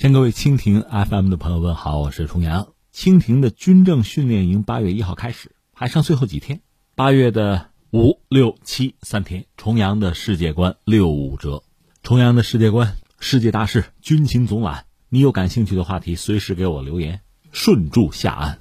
向各位蜻蜓 FM 的朋友问好，我是重阳。蜻蜓的军政训练营八月一号开始，还剩最后几天。八月的五六七三天，重阳的世界观六五折，重阳的世界观世界大事军情总览。你有感兴趣的话题，随时给我留言，顺祝下岸。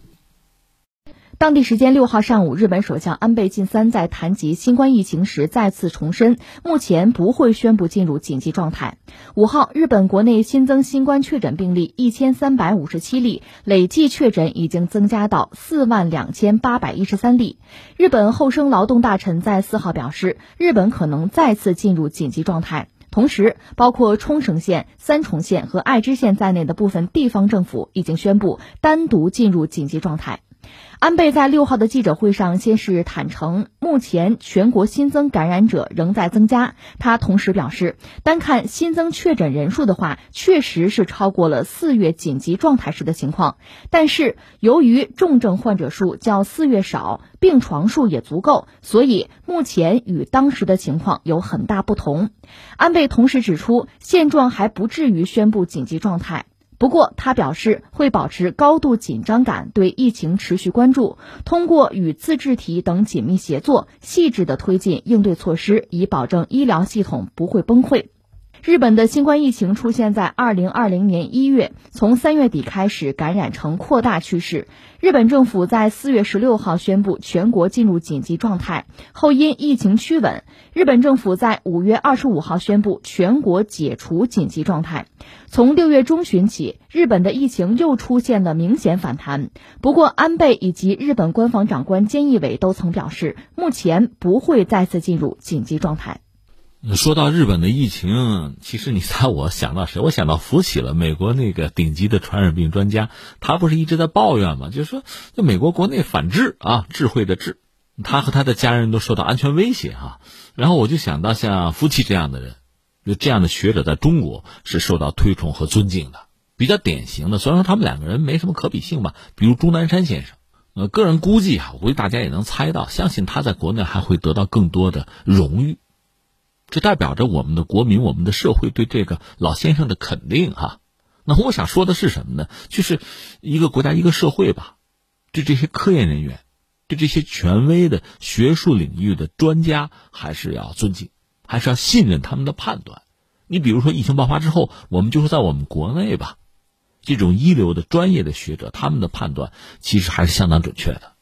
当地时间六号上午，日本首相安倍晋三在谈及新冠疫情时再次重申，目前不会宣布进入紧急状态。五号，日本国内新增新冠确诊病例一千三百五十七例，累计确诊已经增加到四万两千八百一十三例。日本厚生劳动大臣在四号表示，日本可能再次进入紧急状态。同时，包括冲绳县、三重县和爱知县在内的部分地方政府已经宣布单独进入紧急状态。安倍在六号的记者会上，先是坦诚，目前全国新增感染者仍在增加。他同时表示，单看新增确诊人数的话，确实是超过了四月紧急状态时的情况。但是，由于重症患者数较四月少，病床数也足够，所以目前与当时的情况有很大不同。安倍同时指出，现状还不至于宣布紧急状态。不过，他表示会保持高度紧张感，对疫情持续关注，通过与自治体等紧密协作，细致的推进应对措施，以保证医疗系统不会崩溃。日本的新冠疫情出现在二零二零年一月，从三月底开始感染呈扩大趋势。日本政府在四月十六号宣布全国进入紧急状态，后因疫情趋稳，日本政府在五月二十五号宣布全国解除紧急状态。从六月中旬起，日本的疫情又出现了明显反弹。不过，安倍以及日本官方长官菅义伟都曾表示，目前不会再次进入紧急状态。说到日本的疫情，其实你猜我想到谁？我想到福奇了，美国那个顶级的传染病专家，他不是一直在抱怨吗？就是说，就美国国内反制啊，智慧的智，他和他的家人都受到安全威胁哈。然后我就想到像福奇这样的人，就这样的学者，在中国是受到推崇和尊敬的，比较典型的。虽然说他们两个人没什么可比性吧，比如钟南山先生，呃，个人估计啊，我估计大家也能猜到，相信他在国内还会得到更多的荣誉。这代表着我们的国民、我们的社会对这个老先生的肯定哈。那我想说的是什么呢？就是一个国家、一个社会吧，对这些科研人员、对这些权威的学术领域的专家，还是要尊敬，还是要信任他们的判断。你比如说疫情爆发之后，我们就说在我们国内吧，这种一流的专业的学者，他们的判断其实还是相当准确的。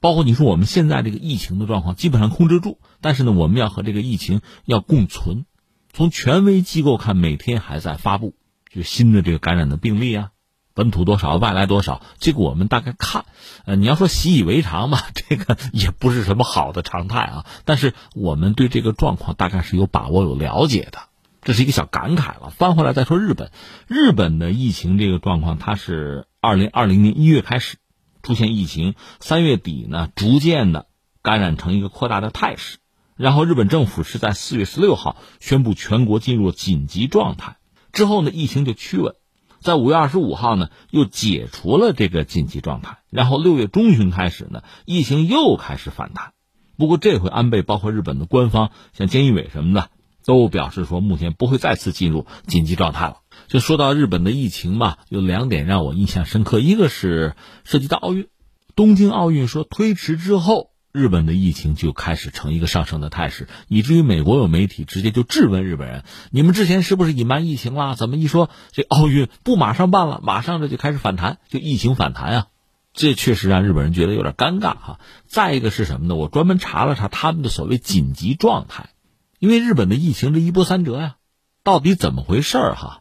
包括你说我们现在这个疫情的状况基本上控制住，但是呢，我们要和这个疫情要共存。从权威机构看，每天还在发布就新的这个感染的病例啊，本土多少，外来多少，这个我们大概看，呃，你要说习以为常吧，这个也不是什么好的常态啊。但是我们对这个状况大概是有把握、有了解的，这是一个小感慨了。翻回来再说日本，日本的疫情这个状况，它是二零二零年一月开始。出现疫情，三月底呢，逐渐的感染成一个扩大的态势，然后日本政府是在四月十六号宣布全国进入紧急状态，之后呢，疫情就趋稳，在五月二十五号呢，又解除了这个紧急状态，然后六月中旬开始呢，疫情又开始反弹，不过这回安倍包括日本的官方，像菅义伟什么的，都表示说目前不会再次进入紧急状态了。就说到日本的疫情吧，有两点让我印象深刻，一个是涉及到奥运，东京奥运说推迟之后，日本的疫情就开始呈一个上升的态势，以至于美国有媒体直接就质问日本人：你们之前是不是隐瞒疫情啦？怎么一说这奥运不马上办了，马上这就开始反弹，就疫情反弹啊？这确实让日本人觉得有点尴尬哈。再一个是什么呢？我专门查了查他们的所谓紧急状态，因为日本的疫情这一波三折呀，到底怎么回事儿哈？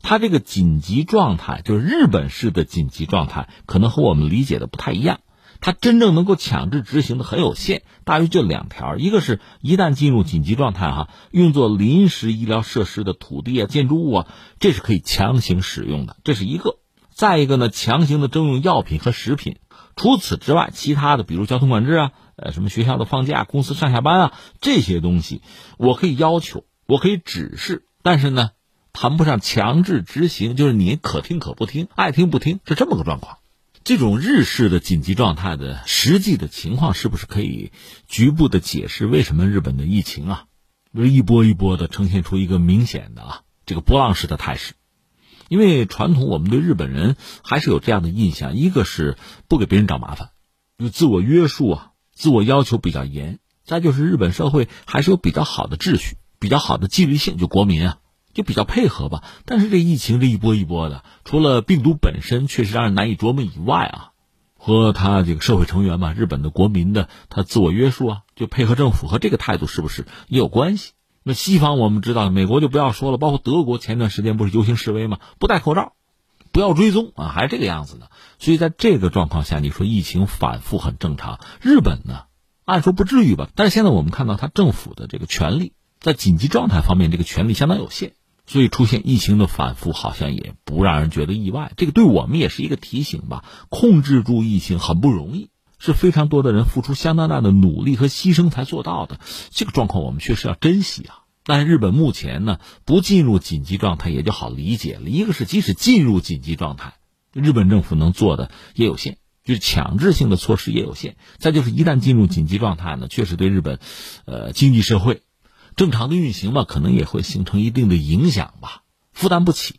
他这个紧急状态，就是日本式的紧急状态，可能和我们理解的不太一样。它真正能够强制执行的很有限，大约就两条：一个是一旦进入紧急状态，哈，用作临时医疗设施的土地啊、建筑物啊，这是可以强行使用的，这是一个；再一个呢，强行的征用药品和食品。除此之外，其他的，比如交通管制啊，呃，什么学校的放假、公司上下班啊，这些东西，我可以要求，我可以指示，但是呢。谈不上强制执行，就是你可听可不听，爱听不听，是这么个状况。这种日式的紧急状态的实际的情况，是不是可以局部的解释为什么日本的疫情啊，一波一波的呈现出一个明显的啊这个波浪式的态势？因为传统我们对日本人还是有这样的印象：一个是不给别人找麻烦，就自我约束啊，自我要求比较严；再就是日本社会还是有比较好的秩序、比较好的纪律性，就国民啊就比较配合吧。但是这疫情这一波一波的，除了病毒本身确实让人难以琢磨以外啊。和他这个社会成员嘛，日本的国民的他自我约束啊，就配合政府和这个态度是不是也有关系？那西方我们知道，美国就不要说了，包括德国前段时间不是游行示威嘛，不戴口罩，不要追踪啊，还是这个样子的。所以在这个状况下，你说疫情反复很正常。日本呢，按说不至于吧，但是现在我们看到他政府的这个权力在紧急状态方面，这个权力相当有限。所以出现疫情的反复，好像也不让人觉得意外。这个对我们也是一个提醒吧。控制住疫情很不容易，是非常多的人付出相当大的努力和牺牲才做到的。这个状况我们确实要珍惜啊。但日本目前呢，不进入紧急状态也就好理解了。一个是即使进入紧急状态，日本政府能做的也有限，就是强制性的措施也有限。再就是一旦进入紧急状态呢，确实对日本，呃，经济社会。正常的运行嘛，可能也会形成一定的影响吧，负担不起。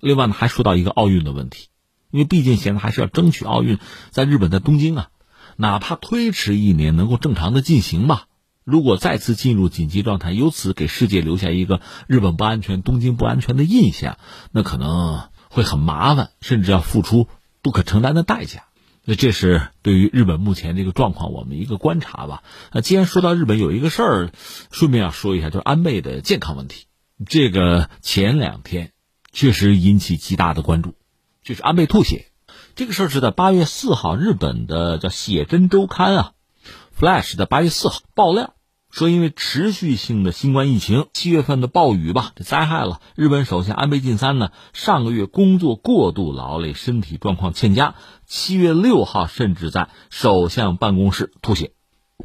另外呢，还说到一个奥运的问题，因为毕竟现在还是要争取奥运在日本在东京啊，哪怕推迟一年能够正常的进行吧。如果再次进入紧急状态，由此给世界留下一个日本不安全、东京不安全的印象，那可能会很麻烦，甚至要付出不可承担的代价。那这是对于日本目前这个状况，我们一个观察吧。那既然说到日本，有一个事儿，顺便要说一下，就是安倍的健康问题。这个前两天确实引起极大的关注，就是安倍吐血。这个事儿是在八月四号，日本的叫《写真周刊》啊，《Flash》的八月四号爆料。说，因为持续性的新冠疫情，七月份的暴雨吧，这灾害了日本首相安倍晋三呢。上个月工作过度劳累，身体状况欠佳，七月六号甚至在首相办公室吐血。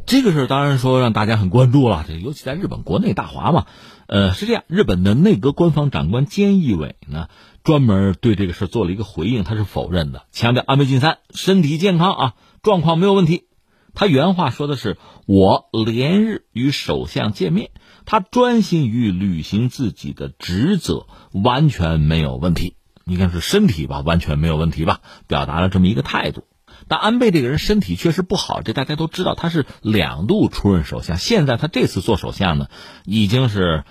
这个事儿当然说让大家很关注了，这尤其在日本国内大华嘛。呃，是这样，日本的内阁官方长官菅义伟呢，专门对这个事做了一个回应，他是否认的，强调安倍晋三身体健康啊，状况没有问题。他原话说的是：“我连日与首相见面，他专心于履行自己的职责，完全没有问题。应该是身体吧，完全没有问题吧？表达了这么一个态度。但安倍这个人身体确实不好，这大家都知道。他是两度出任首相，现在他这次做首相呢，已经是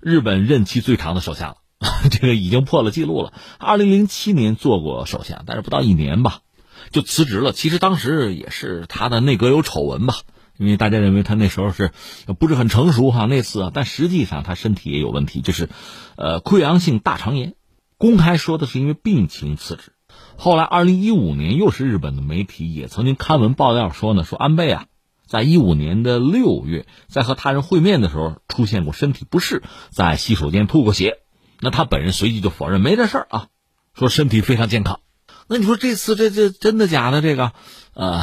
日本任期最长的首相了，这个已经破了记录了。二零零七年做过首相，但是不到一年吧。”就辞职了。其实当时也是他的内阁有丑闻吧，因为大家认为他那时候是不是很成熟哈那次啊，但实际上他身体也有问题，就是呃溃疡性大肠炎。公开说的是因为病情辞职。后来二零一五年又是日本的媒体也曾经刊文爆料说呢，说安倍啊，在一五年的六月在和他人会面的时候出现过身体不适，在洗手间吐过血。那他本人随即就否认没这事儿啊，说身体非常健康。那你说这次这这真的假的？这个，呃，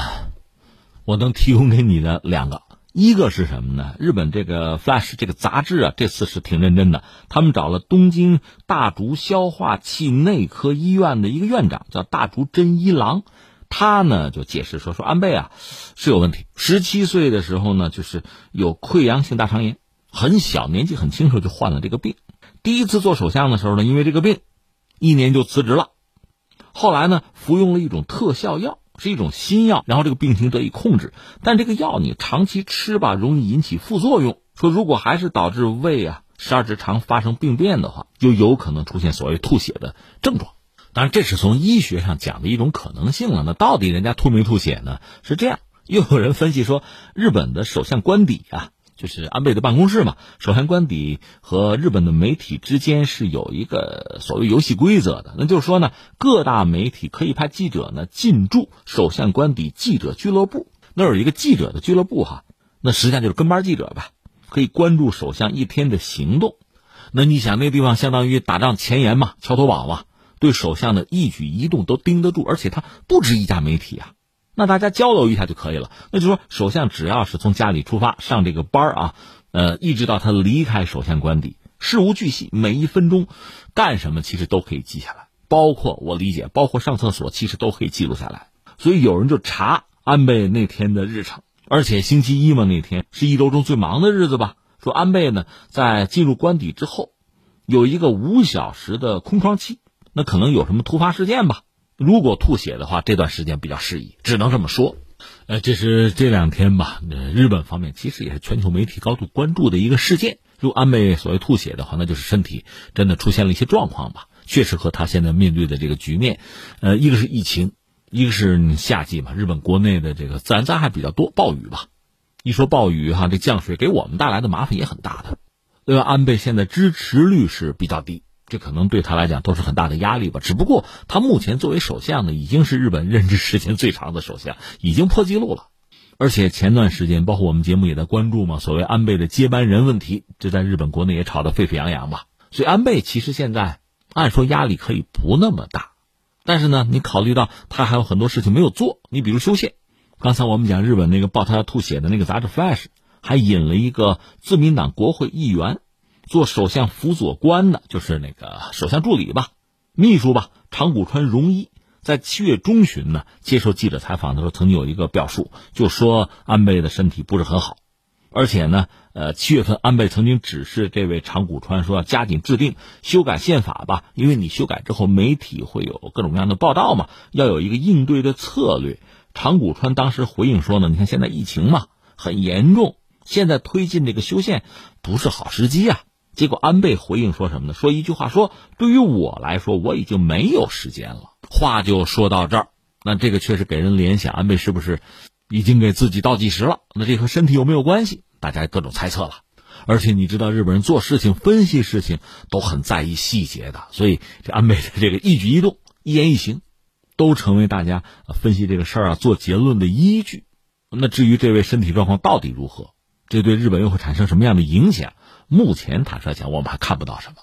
我能提供给你的两个，一个是什么呢？日本这个《Flash》这个杂志啊，这次是挺认真的。他们找了东京大竹消化器内科医院的一个院长，叫大竹真一郎，他呢就解释说，说安倍啊是有问题。十七岁的时候呢，就是有溃疡性大肠炎，很小年纪很轻时候就患了这个病。第一次做首相的时候呢，因为这个病，一年就辞职了。后来呢，服用了一种特效药，是一种新药，然后这个病情得以控制。但这个药你长期吃吧，容易引起副作用。说如果还是导致胃啊、十二指肠发生病变的话，就有可能出现所谓吐血的症状。当然，这是从医学上讲的一种可能性了。那到底人家吐没吐血呢？是这样，又有人分析说，日本的首相官邸啊。就是安倍的办公室嘛，首相官邸和日本的媒体之间是有一个所谓游戏规则的，那就是说呢，各大媒体可以派记者呢进驻首相官邸记者俱乐部，那有一个记者的俱乐部哈，那实际上就是跟班记者吧，可以关注首相一天的行动。那你想那地方相当于打仗前沿嘛，桥头堡嘛，对首相的一举一动都盯得住，而且他不止一家媒体啊。那大家交流一下就可以了。那就说，首相只要是从家里出发上这个班啊，呃，一直到他离开首相官邸，事无巨细，每一分钟干什么其实都可以记下来，包括我理解，包括上厕所其实都可以记录下来。所以有人就查安倍那天的日程，而且星期一嘛，那天是一周中最忙的日子吧？说安倍呢在进入官邸之后，有一个五小时的空窗期，那可能有什么突发事件吧。如果吐血的话，这段时间比较适宜，只能这么说。呃，这是这两天吧，日本方面其实也是全球媒体高度关注的一个事件。如果安倍所谓吐血的话，那就是身体真的出现了一些状况吧，确实和他现在面对的这个局面，呃，一个是疫情，一个是夏季嘛，日本国内的这个自然灾害比较多，暴雨吧。一说暴雨哈，这降水给我们带来的麻烦也很大的。对吧？安倍现在支持率是比较低，这可能对他来讲都是很大的压力吧。只不过他目前作为首相呢，已经是日本任职时间最长的首相，已经破纪录了。而且前段时间，包括我们节目也在关注嘛，所谓安倍的接班人问题，这在日本国内也吵得沸沸扬扬吧。所以安倍其实现在按说压力可以不那么大，但是呢，你考虑到他还有很多事情没有做，你比如修宪。刚才我们讲日本那个报他要吐血的那个杂志《Flash》。还引了一个自民党国会议员，做首相辅佐官的，就是那个首相助理吧，秘书吧，长谷川荣一，在七月中旬呢接受记者采访的时候，曾经有一个表述，就说安倍的身体不是很好，而且呢，呃，七月份安倍曾经指示这位长谷川说要加紧制定修改宪法吧，因为你修改之后，媒体会有各种各样的报道嘛，要有一个应对的策略。长谷川当时回应说呢，你看现在疫情嘛很严重。现在推进这个修宪不是好时机啊！结果安倍回应说什么呢？说一句话，说对于我来说，我已经没有时间了。话就说到这儿，那这个确实给人联想，安倍是不是已经给自己倒计时了？那这和身体有没有关系？大家各种猜测了。而且你知道，日本人做事情、分析事情都很在意细节的，所以这安倍的这个一举一动、一言一行，都成为大家分析这个事儿啊、做结论的依据。那至于这位身体状况到底如何？这对日本又会产生什么样的影响？目前坦率讲，我们还看不到什么。